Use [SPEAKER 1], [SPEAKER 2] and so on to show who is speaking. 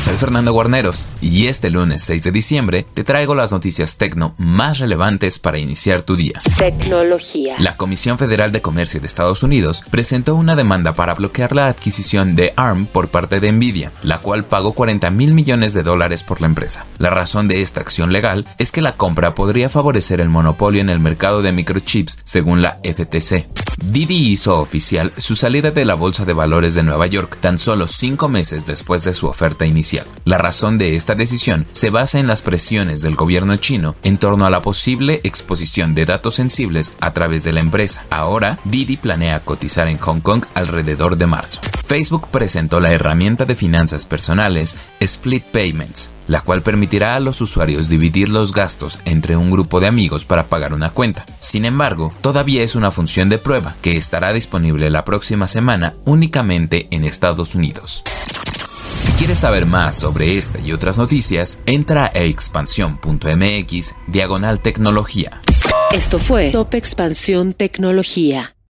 [SPEAKER 1] Soy Fernando Guarneros y este lunes 6 de diciembre te traigo las noticias tecno más relevantes para iniciar tu día.
[SPEAKER 2] Tecnología.
[SPEAKER 1] La Comisión Federal de Comercio de Estados Unidos presentó una demanda para bloquear la adquisición de ARM por parte de Nvidia, la cual pagó 40 mil millones de dólares por la empresa. La razón de esta acción legal es que la compra podría favorecer el monopolio en el mercado de microchips, según la FTC. Didi hizo oficial su salida de la Bolsa de Valores de Nueva York tan solo cinco meses después de su oferta inicial. La razón de esta decisión se basa en las presiones del gobierno chino en torno a la posible exposición de datos sensibles a través de la empresa. Ahora, Didi planea cotizar en Hong Kong alrededor de marzo. Facebook presentó la herramienta de finanzas personales Split Payments, la cual permitirá a los usuarios dividir los gastos entre un grupo de amigos para pagar una cuenta. Sin embargo, todavía es una función de prueba que estará disponible la próxima semana únicamente en Estados Unidos. Si quieres saber más sobre esta y otras noticias, entra a expansión.mx diagonal tecnología.
[SPEAKER 2] Esto fue Top Expansión Tecnología.